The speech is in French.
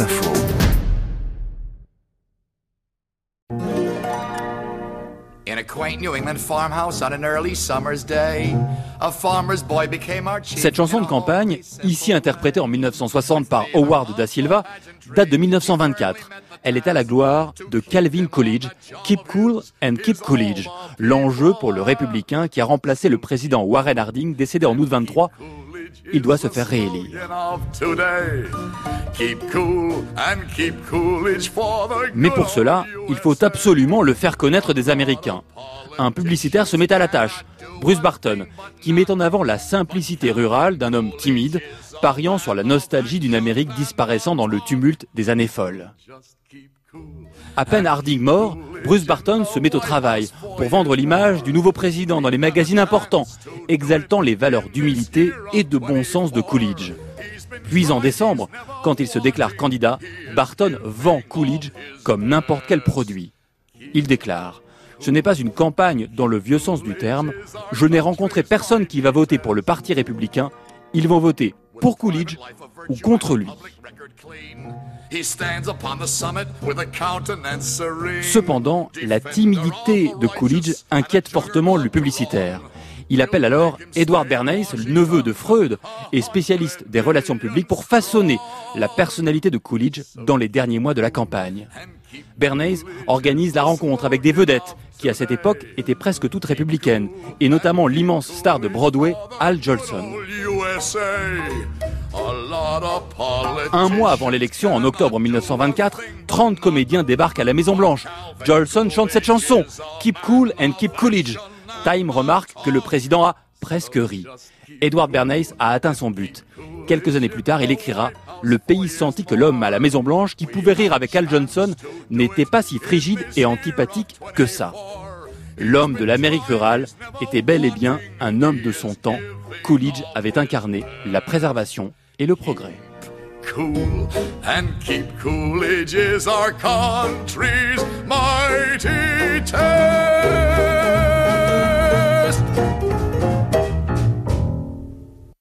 Info. Cette chanson de campagne, ici interprétée en 1960 par Howard Da Silva, date de 1924. Elle est à la gloire de Calvin Coolidge, Keep Cool and Keep Coolidge, l'enjeu pour le républicain qui a remplacé le président Warren Harding, décédé en août 23. Il doit se faire réélire. Mais pour cela, il faut absolument le faire connaître des Américains. Un publicitaire se met à la tâche, Bruce Barton, qui met en avant la simplicité rurale d'un homme timide, pariant sur la nostalgie d'une Amérique disparaissant dans le tumulte des années folles. À peine Harding mort, Bruce Barton se met au travail pour vendre l'image du nouveau président dans les magazines importants, exaltant les valeurs d'humilité et de bon sens de Coolidge. Puis en décembre, quand il se déclare candidat, Barton vend Coolidge comme n'importe quel produit. Il déclare ce n'est pas une campagne dans le vieux sens du terme. Je n'ai rencontré personne qui va voter pour le Parti républicain. Ils vont voter pour Coolidge ou contre lui. Cependant, la timidité de Coolidge inquiète fortement le publicitaire. Il appelle alors Edward Bernays, neveu de Freud et spécialiste des relations publiques, pour façonner la personnalité de Coolidge dans les derniers mois de la campagne. Bernays organise la rencontre avec des vedettes qui à cette époque étaient presque toutes républicaines, et notamment l'immense star de Broadway, Al Jolson. Un mois avant l'élection, en octobre 1924, 30 comédiens débarquent à la Maison Blanche. Jolson chante cette chanson, Keep Cool and Keep Coolidge. Time remarque que le président a presque ri. Edward Bernays a atteint son but. Quelques années plus tard, il écrira Le pays sentit que l'homme à la Maison Blanche, qui pouvait rire avec Al Johnson, n'était pas si frigide et antipathique que ça l'homme de l'Amérique rurale était bel et bien un homme de son temps. Coolidge avait incarné la préservation et le progrès.